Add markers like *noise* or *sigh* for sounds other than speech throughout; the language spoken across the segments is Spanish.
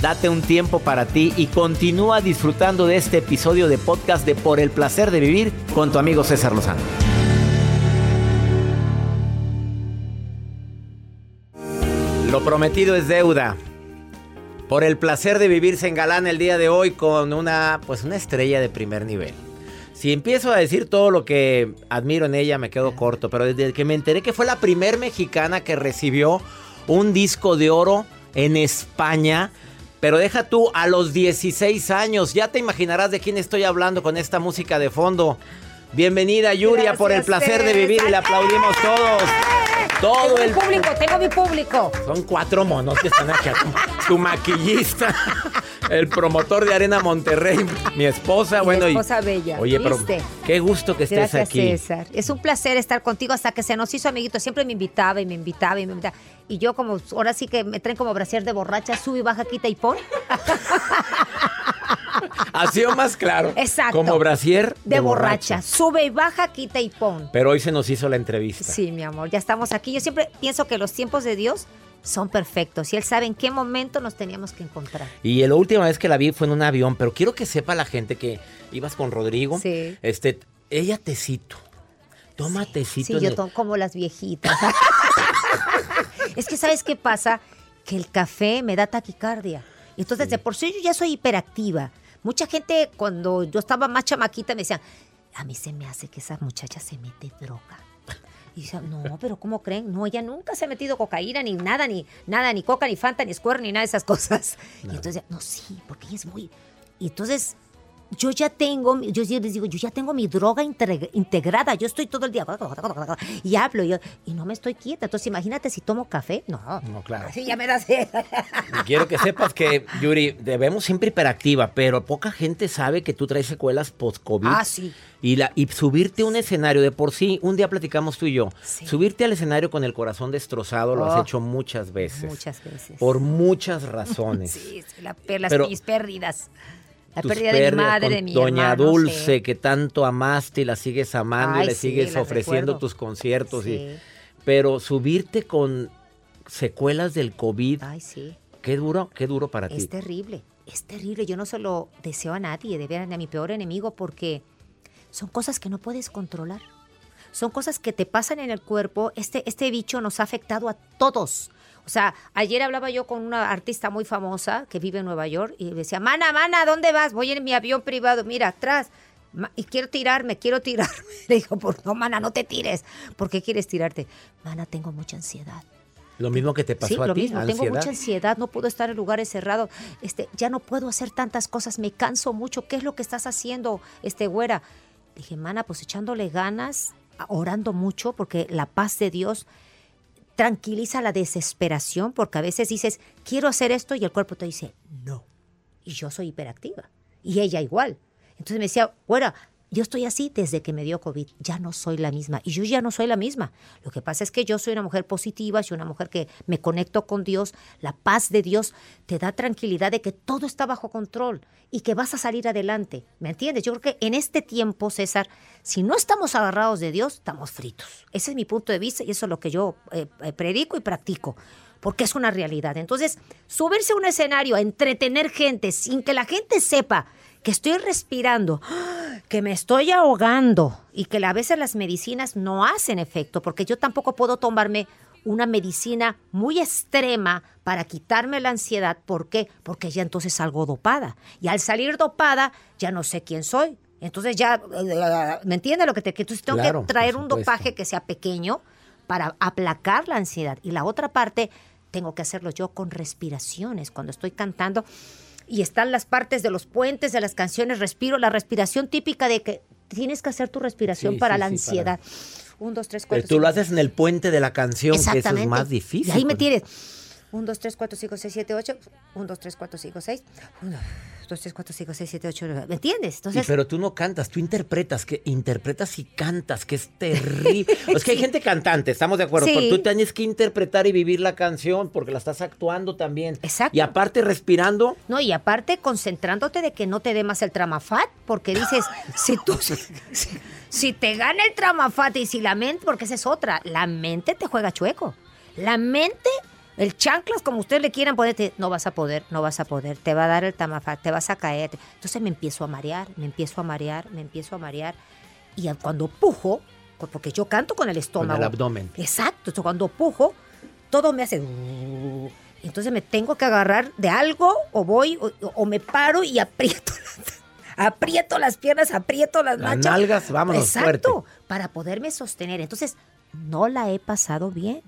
Date un tiempo para ti y continúa disfrutando de este episodio de podcast de Por el placer de vivir con tu amigo César Lozano. Lo prometido es deuda. Por el placer de vivir se engalana el día de hoy con una pues una estrella de primer nivel. Si empiezo a decir todo lo que admiro en ella me quedo corto, pero desde que me enteré que fue la primer mexicana que recibió un disco de oro en España, pero deja tú a los 16 años, ya te imaginarás de quién estoy hablando con esta música de fondo. Bienvenida Yuria por el placer de vivir y le aplaudimos todos. Todo tengo el mi público, tengo mi público. Son cuatro monos que están aquí. *laughs* Tu maquillista, el promotor de Arena Monterrey, mi esposa, Mi bueno. y- esposa bella, Oye, pero qué gusto que estés Gracias, aquí. César. Es un placer estar contigo hasta que se nos hizo amiguito. Siempre me invitaba y me invitaba y me invitaba. Y yo como, ahora sí que me traen como brasier de borracha, sube y baja, quita y pon. Ha sido más claro. Exacto. Como brasier De, borracha. Sube y baja, quita y pon. Pero hoy se nos hizo la entrevista. Sí, mi amor, ya estamos aquí. Yo siempre pienso que los tiempos de Dios son perfectos y Él sabe en qué momento nos teníamos que encontrar. Y la última vez que la vi fue en un avión, pero quiero que sepa la gente que ibas con Rodrigo. Sí. Este, ella tecito. Toma tecito. Sí, yo tomo como las viejitas. *laughs* es que, ¿sabes qué pasa? Que el café me da taquicardia. Y entonces, de por sí yo ya soy hiperactiva. Mucha gente, cuando yo estaba más chamaquita, me decían, a mí se me hace que esa muchacha se mete droga. Y yo, no, pero ¿cómo creen? No, ella nunca se ha metido cocaína, ni nada, ni nada, ni coca, ni fanta, ni squirt, ni nada de esas cosas. Y entonces, no, sí, porque ella es muy... Y entonces, yo ya tengo, yo sí les digo, yo ya tengo mi droga integrada, yo estoy todo el día y hablo yo, y no me estoy quieta. Entonces, imagínate si tomo café. No, No, claro. así ya me da sed. Quiero que sepas que, Yuri, debemos siempre hiperactiva, pero poca gente sabe que tú traes secuelas post-COVID. Ah, sí. Y, la, y subirte a un escenario, de por sí, un día platicamos tú y yo, Sí. subirte al escenario con el corazón destrozado lo Oh. has hecho muchas veces. Muchas veces. Por muchas razones. *laughs* Sí, sí, la, las, Pero- mis pérdidas. La Tus pérdida de mi madre, con de mi Doña hermano, Dulce, sí. que tanto amaste y la sigues amando y le sí, sigues ofreciendo recuerdo. tus conciertos. y- pero subirte con secuelas del COVID, Ay, sí. qué duro, qué duro para ti. Es terrible, es terrible. Yo no se lo deseo a nadie, de ni a mi peor enemigo, porque son cosas que no puedes controlar. Son cosas que te pasan en el cuerpo. Este, este bicho nos ha afectado a todos. O sea, ayer hablaba yo con una artista muy famosa que vive en Nueva York y decía, mana, mana, ¿dónde vas? Voy en mi avión privado, mira, atrás. Y quiero tirarme, quiero tirarme. *laughs* Le digo, por no, mana, no te tires. ¿Por qué quieres tirarte? Mana, tengo mucha ansiedad. Lo mismo que te pasó Sí, a lo ti, mismo. Tengo mucha ansiedad, no puedo estar en lugares cerrados. Este, ya no puedo hacer tantas cosas, me canso mucho. ¿Qué es lo que estás haciendo, este güera? Dije, mana, pues echándole ganas, orando mucho, porque la paz de Dios tranquiliza la desesperación, porque a veces dices, quiero hacer esto, y el cuerpo te dice, no. Y yo soy hiperactiva. Y ella igual. Entonces me decía, güera, yo estoy así desde que me dio COVID. Ya no soy la misma. Y yo ya no soy la misma. Lo que pasa es que yo soy una mujer positiva, soy una mujer que me conecto con Dios. La paz de Dios te da tranquilidad de que todo está bajo control y que vas a salir adelante. ¿Me entiendes? Yo creo que en este tiempo, César, si no estamos agarrados de Dios, estamos fritos. Ese es mi punto de vista y eso es lo que yo eh, eh, predico y practico porque es una realidad. Entonces, subirse a un escenario, entretener gente sin que la gente sepa que estoy respirando, que me estoy ahogando y que a veces las medicinas no hacen efecto, porque yo tampoco puedo tomarme una medicina muy extrema para quitarme la ansiedad. ¿Por qué? Porque ya entonces salgo dopada. Y al salir dopada, ya no sé quién soy. Entonces ya, ¿me entiendes lo que te que Entonces tengo Claro, que traer un dopaje que sea pequeño para aplacar la ansiedad. Y la otra parte, tengo que hacerlo yo con respiraciones. Cuando estoy cantando y están las partes de los puentes de las canciones, respiro la respiración típica de que tienes que hacer tu respiración Sí, para sí, la ansiedad. Un, dos, tres, Pero cuatro. tú lo haces en el puente de la canción, que eso es más difícil. Y ahí me tienes. 1, 2, 3, 4, 5, 6, 7, 8. 1, 2, 3, 4, 5, 6. 1, 2, 3, 4, 5, 6, 7, 8. ¿Me entiendes? Y Entonces, pero tú no cantas, tú interpretas, que interpretas y cantas, que es terrible. Es *laughs* que hay gente cantante, estamos de acuerdo, Sí. pero tú tienes que interpretar y vivir la canción porque la estás actuando también. Exacto. Y aparte respirando, no, y aparte concentrándote de que no te dé más el tramafat, porque dices, *laughs* si tú, si, si te gana el tramafat y si la mente, porque esa es otra, la mente te juega chueco. La mente, el chanclas, como ustedes le quieran ponerte, no vas a poder, no vas a poder, te va a dar el tramafat, te vas a caer. Entonces me empiezo a marear, me empiezo a marear, me empiezo a marear. Y cuando pujo, porque yo canto con el con estómago. el abdomen. Exacto, entonces cuando pujo, todo me hace... Entonces me tengo que agarrar de algo o voy o, o me paro y aprieto *laughs* aprieto las piernas, aprieto las Las nalgas, vámonos, Exacto, fuerte. para poderme sostener. Entonces, no la he pasado bien.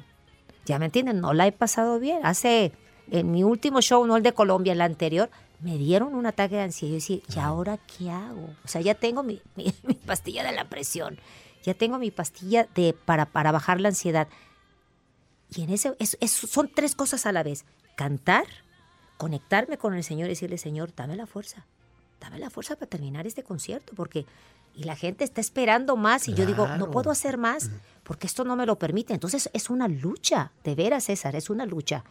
¿Ya me entienden? No la he pasado bien. Hace, en mi último show, no el de Colombia, el anterior, me dieron un ataque de ansiedad. Yo decía, ¿y ahora qué hago? O sea, ya tengo mi, mi- *laughs* mi pastilla de la presión. Ya tengo mi pastilla de, para, para bajar la ansiedad. Y en ese, es- es- son tres cosas a la vez. Cantar, conectarme con el Señor y decirle, Señor, dame la fuerza. Dame la fuerza para terminar este concierto, porque... Y la gente está esperando más y yo digo, no Claro. puedo hacer más porque esto no me lo permite. Entonces es una lucha, de veras, César, es una lucha.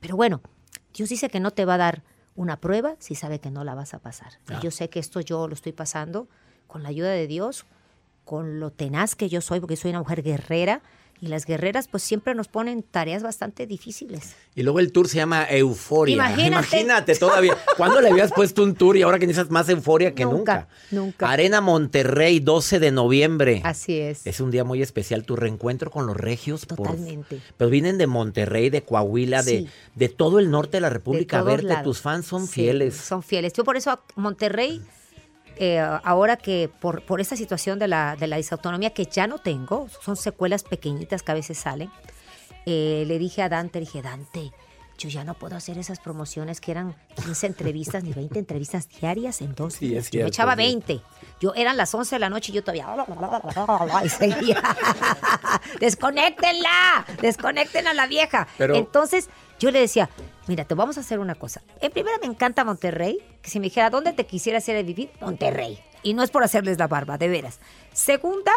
Pero bueno, Dios dice que no te va a dar una prueba si sabe que no la vas a pasar. Y yo sé que esto yo lo estoy pasando con la ayuda de Dios, con lo tenaz que yo soy, porque soy una mujer guerrera. Y las guerreras pues siempre nos ponen tareas bastante difíciles. Y luego el tour se llama Euforia. Imagínate. Imagínate todavía. ¿Cuándo le habías puesto un tour y ahora que necesitas más euforia que nunca? Nunca, nunca. Arena Monterrey, 12 de noviembre. Así es. Es un día muy especial, tu reencuentro con los regios. por- Totalmente. Pero vienen de Monterrey, de Coahuila, de, Sí. de todo el norte de la de República a verte. lados. Tus fans son Sí, fieles. Son fieles. Yo por eso a Monterrey, eh, ahora que por, por esta situación de la, de la disautonomía que ya no tengo, son secuelas pequeñitas que a veces salen, eh, le dije a Dante, le dije, Dante, yo ya no puedo hacer esas promociones que eran 15 entrevistas ni 20 entrevistas diarias en dos Sí, días. es yo me cierto, echaba sí. 20. Yo eran las 11 de la noche y yo todavía *laughs* y seguía. *laughs* Desconéctenla, desconecten a la vieja. Pero- Entonces yo le decía, mira, te vamos a hacer una cosa. En primera me encanta Monterrey, que si me dijera, ¿dónde te quisieras ir a vivir? Monterrey. Y no es por hacerles la barba, de veras. Segunda,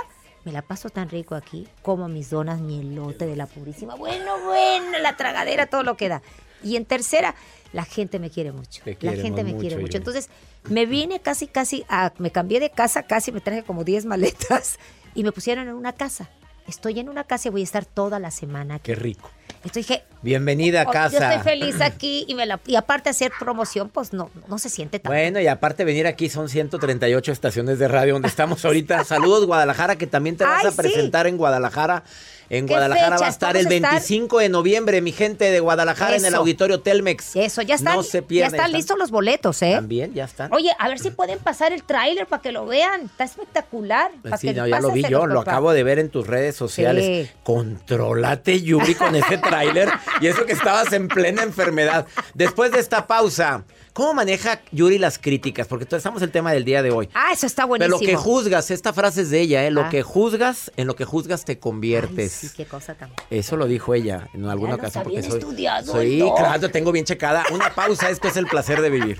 me la paso tan rico aquí, como mis donas, mi elote de la purísima. Bueno, bueno, la tragadera, todo lo que da. Y en tercera, la gente me quiere mucho. La gente me mucho, quiere mucho. Entonces, me vine casi, casi, a, me cambié de casa, casi me traje como 10 maletas y me pusieron en una casa. Estoy en una casa y voy a estar toda la semana aquí. Qué rico. Entonces dije, Bienvenida a Oh, casa. Yo estoy feliz aquí y, me la, y aparte hacer promoción, pues no, no se siente tan. Bueno, y aparte venir aquí son 138 estaciones de radio donde estamos ahorita. *laughs* Saludos Guadalajara, que también te vas Ay, a sí. presentar en Guadalajara. En ¿Qué Guadalajara va a estar el Vamos a estar- 25 de noviembre, mi gente de Guadalajara, en el auditorio Telmex. Eso, ya están, No se ya pierdan. están listos los boletos, ¿eh? También, ya están. Oye, a ver si pueden pasar el tráiler para que lo vean. Está espectacular. Pa' Sí, que no, ya lo vi yo, lo acabo de ver en tus redes sociales. Sí. Contrólate, Yuri, con ese *laughs* tráiler. y eso que estabas en plena enfermedad. Después de esta pausa, ¿cómo maneja Yuri las críticas? Porque estamos el tema del día de hoy. Ah, eso está Pero buenísimo. lo que juzgas, esta frase es de ella, ¿eh? Lo Ah. que juzgas, en lo que juzgas te conviertes. Ay, sí, qué cosa tan. Eso lo dijo ella en alguna ocasión. está bien porque soy, estudiado, soy claro, tengo bien checada. Una pausa, esto es el placer de vivir.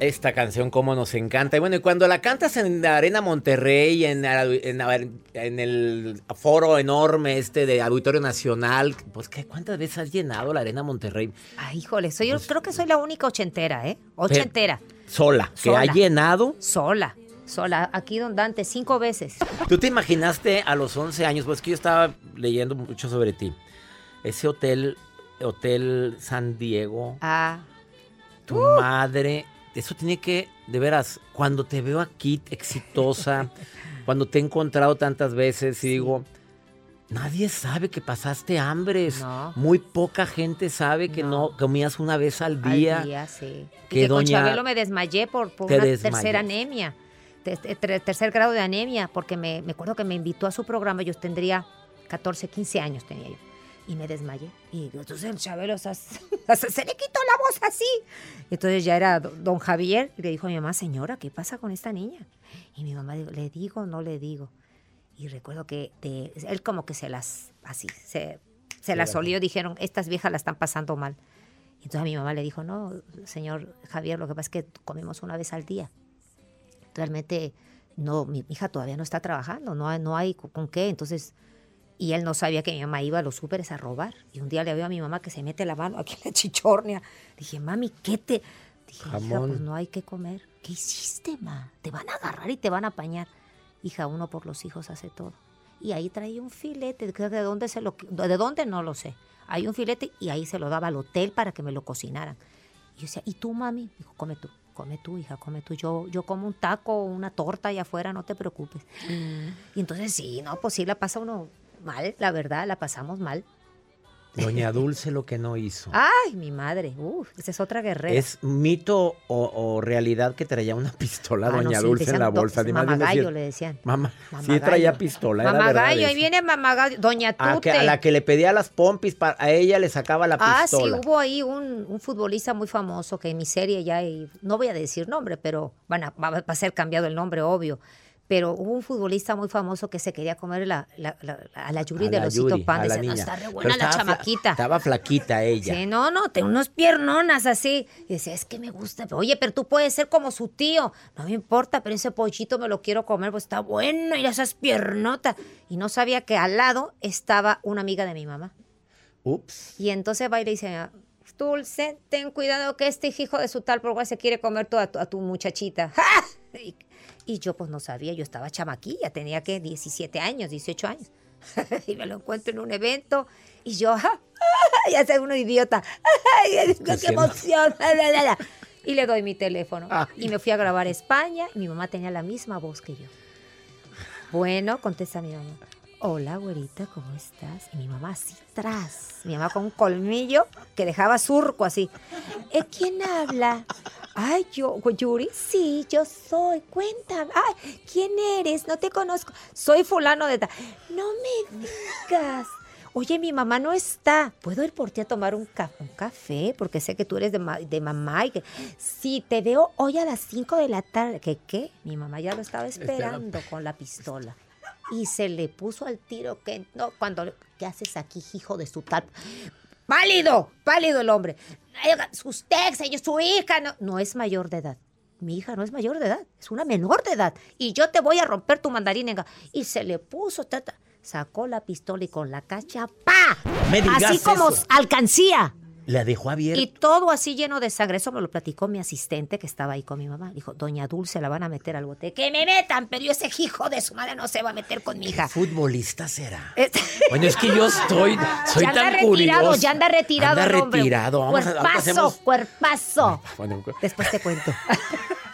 Esta canción como nos encanta. Y bueno, y cuando la cantas en la Arena Monterrey, en, en, en el foro enorme este de Auditorio Nacional, pues ¿qué, ¿cuántas veces has llenado la Arena Monterrey? Ay, híjole, soy, yo Pues creo que soy la única ochentera, ¿eh? Ochentera. Sola, que Sola. ha llenado. Sola. Sola. Aquí, don Dante, cinco veces. ¿Tú te imaginaste a los 11 años? Pues que yo estaba leyendo mucho sobre ti. Ese hotel, Hotel San Diego, Ah. tu madre, eso tiene que, de veras, cuando te veo aquí exitosa, *laughs* cuando te he encontrado tantas veces y digo, nadie sabe que pasaste hambres. No. Muy poca gente sabe que no, No. comías una vez al día. Al día, sí. Y que que con doña- Chabelo me desmayé por, una tercera anemia. Te- te- tre- tercer grado de anemia, porque me, me acuerdo que me invitó a su programa, yo tendría 14, 15 años tenía yo. Y me desmayé. Y entonces el Chabelo o sea, se le quitó la voz así. Entonces ya era do- don Javier y le dijo a mi mamá, señora, ¿qué pasa con esta niña? Y mi mamá dijo, ¿le digo no le digo? Y recuerdo que de- él como que se las, así, se, se las olió, dijeron, estas viejas la están pasando mal. Y entonces a mi mamá le dijo, no, señor Javier, lo que pasa es que comemos una vez al día. Realmente, no, mi hija todavía no está trabajando, no hay, no hay con qué. Entonces, y él no sabía que mi mamá iba a los súperes a robar. Y un día le veo a mi mamá que se mete la mano aquí en la chichornia. Dije, mami, ¿qué te...? Dije, hija, Jamón. pues no hay que comer. ¿Qué hiciste, ma? Te van a agarrar y te van a apañar. Hija, uno por los hijos hace todo. Y ahí traía un filete. ¿De de dónde se lo de dónde no lo sé? Hay un filete y ahí se lo daba al hotel para que me lo cocinaran. Y yo decía, ¿y tú, mami? Dijo, come tú, come tú, hija, come tú. Yo, yo como un taco o una torta allá afuera, no te preocupes. Y entonces sí, no, pues sí la pasa uno mal, la verdad, la pasamos mal. Doña Dulce lo que no hizo. Ay, mi madre, uf, esa es otra guerrera. ¿Es mito o, o realidad que traía una pistola Ah, no, Doña sí, Dulce en la bolsa? Si Mamagallo le decían. Mamá, sí traía pistola, Mamagallo, ahí viene Mamagallo, Doña A, Tute. que- a la que le pedía las pompis, para, a ella le sacaba la Ah, sí, pistola. hubo ahí un, un futbolista muy famoso que en mi serie ya, y no voy a decir nombre, pero van a, va a ser cambiado el nombre, obvio. Pero hubo un futbolista muy famoso que se quería comer la, la- la- a la Yuri A de Yuri, Pan. Decía, no, está re buena la fla- chamaquita. Estaba flaquita ella. Sí, no, no, tiene unos piernonas así. Y decía, es que me gusta. Oye, pero tú puedes ser como su tío. No me importa, pero ese pollito me lo quiero comer, pues está bueno. Y esas piernotas. Y no sabía que al lado estaba una amiga de mi mamá. Ups. Y entonces va y le dice, Dulce, ten cuidado que este hijo de su tal por se quiere comer toda tu, a tu muchachita. ¡Ja! *laughs* Y, y yo pues no sabía, yo estaba chamaquilla, tenía que 17 años, 18 años. *laughs* y me lo encuentro en un evento y yo. ¡Ah! ya sé uno idiota. ¡Ay, qué emoción! *laughs* Y le doy mi teléfono. Ay. Y me fui a grabar a España y mi mamá tenía la misma voz que yo. Bueno, contesta mi mamá. Hola, güerita, ¿cómo estás? Y mi mamá así tras. Mi mamá con un colmillo que dejaba surco así. ¿Eh, ¿Quién habla? Ay, yo, Yuri, sí, yo soy. Cuéntame. Ay, ¿quién eres? No te conozco. Soy fulano de tal. No me digas. Oye, mi mamá no está. ¿Puedo ir por ti a tomar un, ca- un café? Porque sé que tú eres de, ma- de mamá y que... Sí, te veo hoy a las 5 de la tarde. ¿Qué qué? Mi mamá ya lo estaba esperando con la pistola. Y se le puso al tiro que... No, cuando... le- ¿Qué haces aquí, hijo de su tal? ¡Pálido! ¡Pálido el hombre! Usted, señor, su hija no... No es mayor de edad. Mi hija no es mayor de edad, es una menor de edad. Y yo te voy a romper tu mandarín. venga. Y se le puso, tata, sacó la pistola y con la cacha, ¡pa! Me digas así como eso. alcancía. La dejó abierta. Y todo así lleno de sangre. Eso me lo platicó mi asistente que estaba ahí con mi mamá. Dijo, doña Dulce la van a meter al bote. Que me metan, pero ese hijo de su madre no se va a meter con mi hija. futbolista será? *laughs* Bueno, es que yo estoy, soy ya anda tan retirado, curioso. ya anda retirado Anda retirado. Vamos a, cuerpazo, hacemos- cuerpazo. Bueno, Después te cuento. *laughs*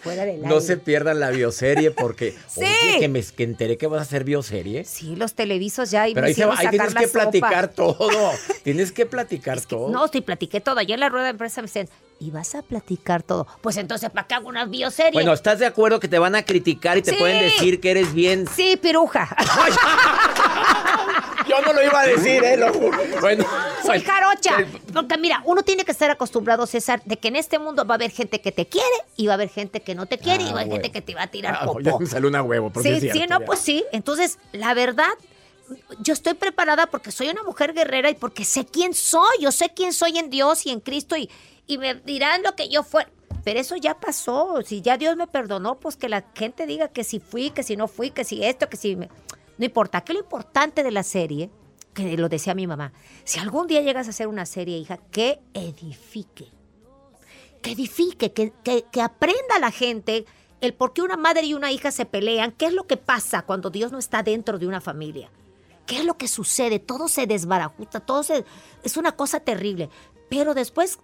Fuera del no aire. se pierdan la bioserie porque *laughs* Sí. oye, que me que enteré que vas a hacer bioserie. Sí, los televisos ya. Pero ahí, se va- ahí tienes que platicar todo. *laughs* Tienes que platicar todo. No, sí, platiqué todo. Ayer en la rueda de prensa me decían, ¿y vas a platicar todo? Pues entonces, ¿para qué hago una bioserie? Bueno, ¿estás de acuerdo que te van a criticar y te Sí. pueden decir que eres bien? Sí, piruja. *laughs* Yo no lo iba a decir, ¿eh? Lo juro. Bueno, Soy jarocha. Porque mira, uno tiene que estar acostumbrado, César, de que en este mundo va a haber gente que te quiere y va a haber gente que no te quiere y va a haber Ah, gente que te va a tirar Ah, popó. ya me salió una huevo. pero Sí, es sí, cierto, no, ya. pues sí. Entonces, la verdad, yo estoy preparada porque soy una mujer guerrera y porque sé quién soy. Yo sé quién soy en Dios y en Cristo y, y me dirán lo que yo fue. Pero eso ya pasó. Si ya Dios me perdonó, pues que la gente diga que si fui, que si no fui, que si esto, que si... me- No importa. Que lo importante de la serie, que lo decía mi mamá, si algún día llegas a hacer una serie, hija, que edifique que edifique, que, que- que aprenda la gente el por qué una madre y una hija se pelean, qué es lo que pasa cuando Dios no está dentro de una familia, qué es lo que sucede, todo se desbarajusta, todo se, es una cosa terrible. Pero después,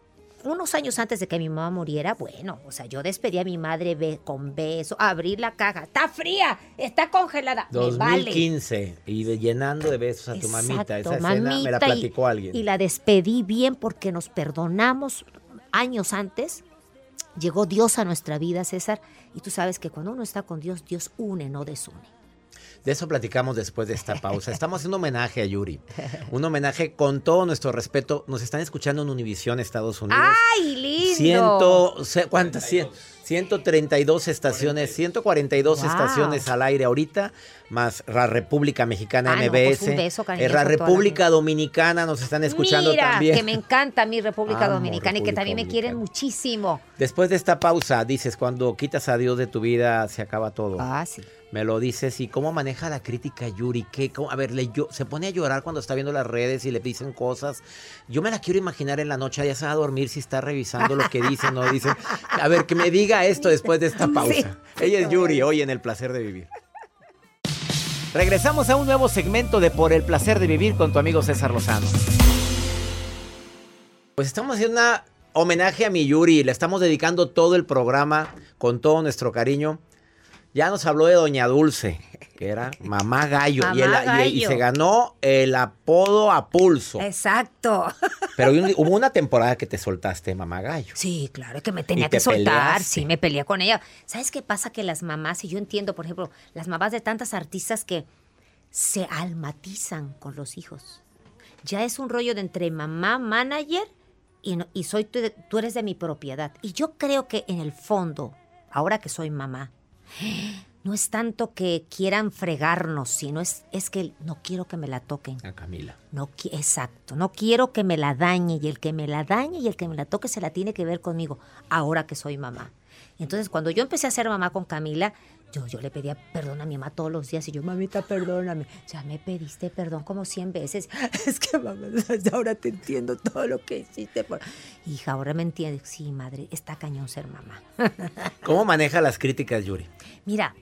unos años antes de que mi mamá muriera, bueno, o sea, yo despedí a mi madre be- con beso, abrir la caja, está fría, está congelada, me vale. 2015 y de- llenando de besos a tu mamita. Esa escena me la y- platicó alguien. Y la despedí bien porque nos perdonamos años antes. Llegó Dios a nuestra vida, César. Y tú sabes que cuando uno está con Dios, Dios une, no desune. De eso platicamos después de esta pausa. *laughs* Estamos haciendo homenaje a Yuri. Un homenaje con todo nuestro respeto. Nos están escuchando en Univisión, Estados Unidos. ¡Ay, lindo! Ciento, ¿Cuántas? Cien- 132 estaciones, 142 Wow. estaciones al aire ahorita, más la República Mexicana Ah, no, MBS. pues un beso, eh, la República Dominicana nos están escuchando Mira, también. que me encanta mi República Amo Dominicana y que también me quieren muchísimo. Después de esta pausa, dices, cuando quitas a Dios de tu vida, se acaba todo. Ah, sí. Me lo dices. ¿Y cómo maneja la crítica Yuri? ¿Qué, cómo- a ver, le, yo, se pone a llorar cuando está viendo las redes y le dicen cosas. Yo me la quiero imaginar en la noche, ya se va a dormir si está revisando lo que dicen o no dicen. A ver, que me diga esto después de esta pausa. Sí. Ella es Yuri, hoy en El Placer de Vivir. Regresamos a un nuevo segmento de Por el Placer de Vivir con tu amigo César Lozano. Pues estamos haciendo un homenaje a mi Yuri. Le estamos dedicando todo el programa con todo nuestro cariño. Ya nos habló de Doña Dulce, que era *laughs* Mamá Gallo. y, se ganó el apodo a pulso. Exacto. *laughs* Pero hubo- una temporada que te soltaste, Mamá Gallo. Sí, claro, que me tenía Y te que soltar. peleaste. Sí, me peleé con ella. ¿Sabes qué pasa? Que las mamás, y yo entiendo, por ejemplo, las mamás de tantas artistas que se almatizan con los hijos. Ya es un rollo de entre mamá, manager y, soy tú eres de mi propiedad. Y yo creo que en el fondo, ahora que soy mamá, *gasps* no es tanto que quieran fregarnos, sino es, es que no quiero que me la toquen. A Camila. No, exacto, no quiero que me la dañe y el que me la dañe y el que me la toque se la tiene que ver conmigo, ahora que soy mamá. Entonces, cuando yo empecé a ser mamá con Camila, yo, yo le pedía perdón a mi mamá todos los días y yo, mamita, perdóname. Ya me pediste perdón como 100 veces. *laughs* Es que, mamá, ahora te entiendo todo lo que hiciste. Por... Hija, ahora me entiendes. Sí, madre, está cañón ser mamá. *laughs* ¿Cómo maneja las críticas, Yuri? Mira,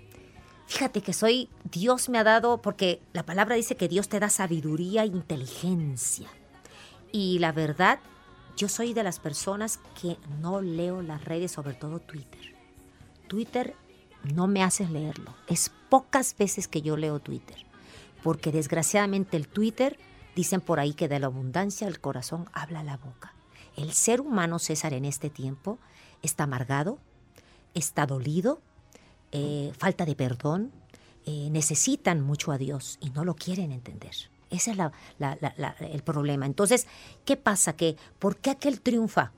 fíjate que soy, Dios me ha dado, porque la palabra dice que Dios te da sabiduría e inteligencia. Y la verdad, yo soy de las personas que no leo las redes, sobre todo Twitter. Twitter no me haces leerlo. Es pocas veces que yo leo Twitter. Porque desgraciadamente el Twitter, dicen por ahí que de la abundancia el corazón habla la boca. El ser humano, César, en este tiempo está amargado, está dolido, eh, falta de perdón, eh, necesitan mucho a Dios y no lo quieren entender. Ese es el problema. Entonces, ¿qué pasa? Que, ¿Por qué aquel triunfa?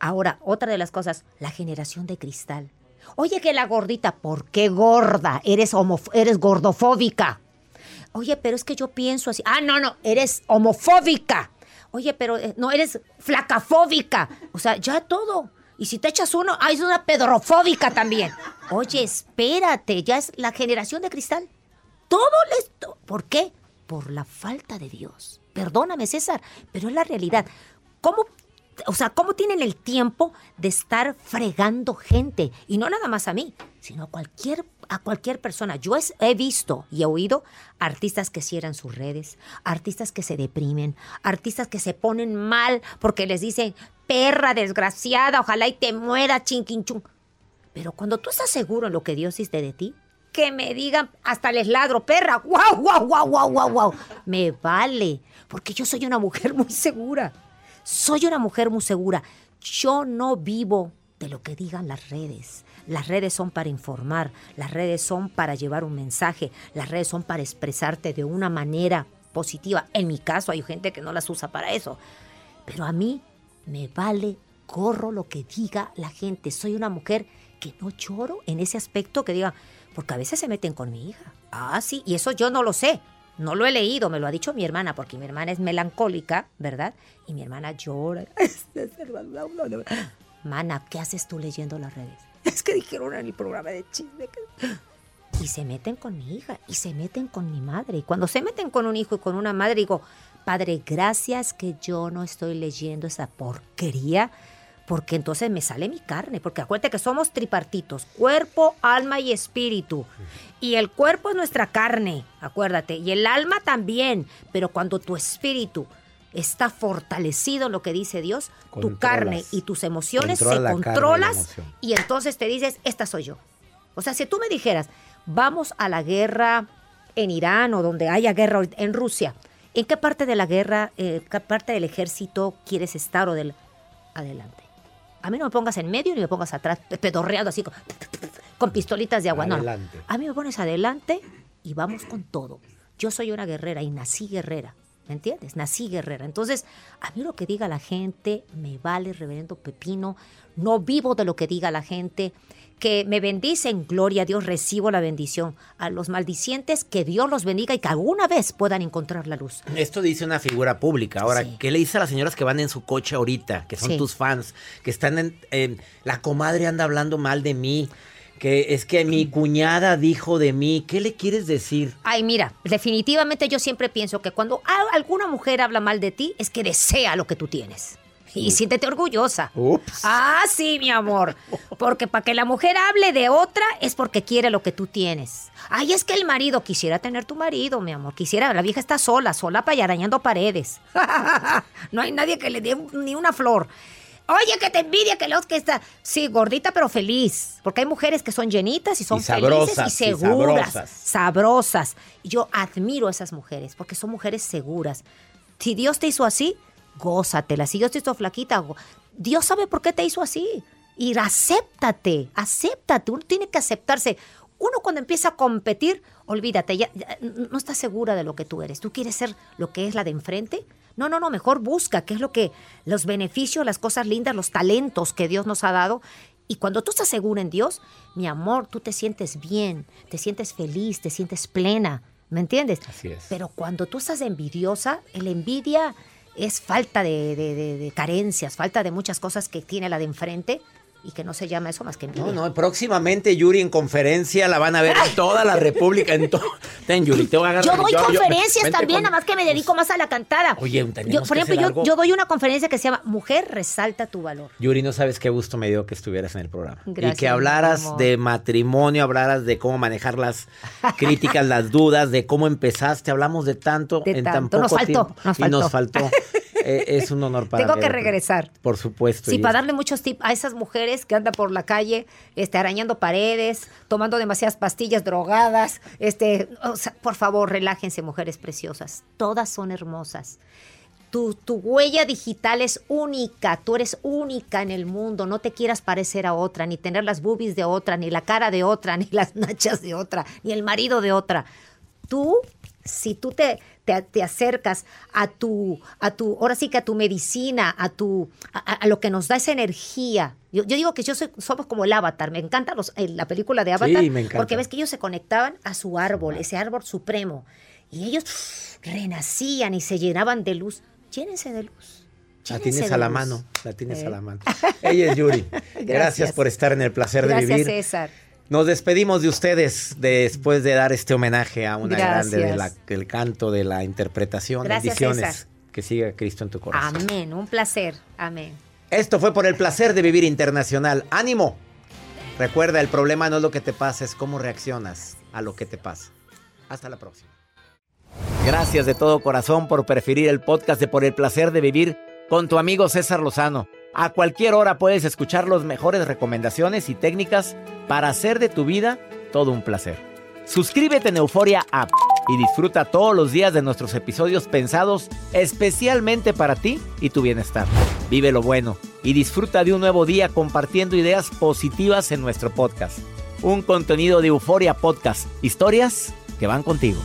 Ahora, otra de las cosas, la generación de cristal. Oye, que la gordita, ¿por qué gorda? Eres, eres gordofóbica. Oye, pero es que yo pienso así. Ah, no, no, eres homofóbica. Oye, pero eh, no, eres flacafóbica. O sea, ya todo. Y si te echas uno, ah, es una pedrofóbica también. Oye, espérate, ya es la generación de cristal. Todo les... ¿Por qué? Por la falta de Dios. Perdóname, César, pero es la realidad. ¿Cómo, o sea, cómo tienen el tiempo de estar fregando gente? Y no nada más a mí, sino a cualquier, a cualquier persona. Yo he visto y he oído artistas que cierran sus redes, artistas que se deprimen, artistas que se ponen mal porque les dicen, perra desgraciada, ojalá y te muera, chinquinchun. Pero cuando tú estás seguro en lo que Dios dice de ti, que me digan, hasta les ladro, perra, guau, guau, guau, guau, guau, guau. Me vale, porque yo soy una mujer muy segura. Soy una mujer muy segura. Yo no vivo de lo que digan las redes. Las redes son para informar, las redes son para llevar un mensaje, las redes son para expresarte de una manera positiva. En mi caso hay gente que no las usa para eso. Pero a mí me vale corro lo que diga la gente. Soy una mujer que no lloro en ese aspecto que diga, porque a veces se meten con mi hija. Ah, sí, y eso yo no lo sé. No lo he leído, me lo ha dicho mi hermana, porque mi hermana es melancólica, ¿verdad? Y mi hermana llora. *laughs* Mana, ¿qué haces tú leyendo las redes? *laughs* Es que dijeron en el programa de chisme. *gasps* Y se meten con mi hija y se meten con mi madre. Y cuando se meten con un hijo y con una madre, digo, Padre, gracias que yo no estoy leyendo esa porquería, porque entonces me sale mi carne. Porque acuérdate que somos tripartitos, cuerpo, alma y espíritu. Y el cuerpo es nuestra carne, acuérdate, y el alma también. Pero cuando tu espíritu está fortalecido en lo que dice Dios, tu carne y tus emociones Controla se controlas emoción. y entonces te dices, esta soy yo. O sea, si tú me dijeras, vamos a la guerra en Irán o donde haya guerra en Rusia, ¿en qué parte de la guerra, eh, qué parte del ejército quieres estar o del adelante? A mí no me pongas en medio ni me pongas atrás, pe- pedorreando así con, con pistolitas de agua. No. A mí me pones adelante y vamos con todo. Yo soy una guerrera y nací guerrera. ¿Me entiendes? Nací guerrera. Entonces, a mí lo que diga la gente me vale, reverendo Pepino. No vivo de lo que diga la gente. Que me bendicen, gloria a Dios, recibo la bendición. A los maldicientes, que Dios los bendiga y que alguna vez puedan encontrar la luz. Esto dice una figura pública. Ahora, Sí. ¿qué le dice a las señoras que van en su coche ahorita, que son Sí. tus fans, que están en, en- La comadre anda hablando mal de mí, que es que mi cuñada dijo de mí. ¿Qué le quieres decir? Ay, mira, definitivamente yo siempre pienso que cuando alguna mujer habla mal de ti, es que desea lo que tú tienes. Y siéntete orgullosa. Ups. Ah, sí, mi amor. Porque para que la mujer hable de otra es porque quiere lo que tú tienes. Ay, es que el marido quisiera tener tu marido, mi amor. Quisiera, la vieja está sola, sola para arañando paredes. *laughs* no hay nadie que le dé ni una flor. Oye, que te envidia que los que está. Sí, gordita pero feliz. Porque hay mujeres que son llenitas y son Y sabrosas, felices y y seguras. sabrosas. sabrosas. Yo admiro a esas mujeres porque son mujeres seguras. Si Dios te hizo así, gózatela. Si Dios te hizo flaquita, Dios sabe por qué te hizo así. Y acéptate, acéptate. Uno tiene que aceptarse. Uno cuando empieza a competir, olvídate, ya, ya no estás segura de lo que tú eres. ¿Tú quieres ser lo que es la de enfrente? No, no, no, mejor busca qué es lo que, los beneficios, las cosas lindas, los talentos que Dios nos ha dado. Y cuando tú estás segura en Dios, mi amor, tú te sientes bien, te sientes feliz, te sientes plena. ¿Me entiendes? Así es. Pero cuando tú estás envidiosa, la envidia es falta de, de- de- de carencias, falta de muchas cosas que tiene la de enfrente y que no se llama eso más que envidia. No, no, próximamente Yuri en conferencia la van a ver en toda la República. En to- Ten, Yuri, te voy a agarrar. Yo doy conferencias también, con- nada más que me dedico más a la cantada. Oye, Yo, por ejemplo, yo, algo. yo doy una conferencia que se llama Mujer resalta tu valor. Yuri, no sabes qué gusto me dio que estuvieras en el programa. y que hablaras de matrimonio, hablaras de cómo manejar las críticas, las dudas, de cómo empezaste. Hablamos de tanto De en tan tanto. poco Nos faltó, tiempo. nos Y nos faltó. *laughs* *laughs* es un honor para Tengo mí. que regresar. Por supuesto. Sí, para darle muchos tips a esas mujeres que andan por la calle, este, arañando paredes, tomando demasiadas pastillas drogadas, este, o sea, por favor, relájense, mujeres preciosas. Todas son hermosas. Tu, tu huella digital es única, tú eres única en el mundo, no te quieras parecer a otra, ni tener las boobies de otra, ni la cara de otra, *laughs* ni las nachas de otra, ni el marido de otra. Tú, si tú te, te, te acercas a tu, a tu, ahora sí que a tu medicina, a tu, a, lo que nos da esa energía. Yo, yo digo que yo soy, somos como el avatar, me encanta los, eh, la película de Avatar, Sí, me encanta. porque ves que ellos se conectaban a su árbol, ese árbol supremo, y ellos renacían y se llenaban de luz. Llénense de luz. La tienes a la mano, la tienes Eh. a la mano. Ella es Yuri. *laughs* Gracias. Gracias. por estar en el placer Gracias, de vivir. César. Nos despedimos de ustedes después de dar este homenaje a una grande de la- del canto, de la interpretación. Gracias, Bendiciones. César. Que siga Cristo en tu corazón. Amén, un placer. Amén. Esto fue por el placer de vivir internacional. ¡Ánimo! Recuerda, el problema no es lo que te pasa, es cómo reaccionas a lo que te pasa. Hasta la próxima. Gracias de todo corazón por preferir el podcast de Por el placer de vivir con tu amigo César Lozano. A cualquier hora puedes escuchar las mejores recomendaciones y técnicas para hacer de tu vida todo un placer. Suscríbete en Euforia App y disfruta todos los días de nuestros episodios pensados especialmente para ti y tu bienestar. Vive lo bueno y disfruta de un nuevo día compartiendo ideas positivas en nuestro podcast. Un contenido de Euforia Podcast. Historias que van contigo.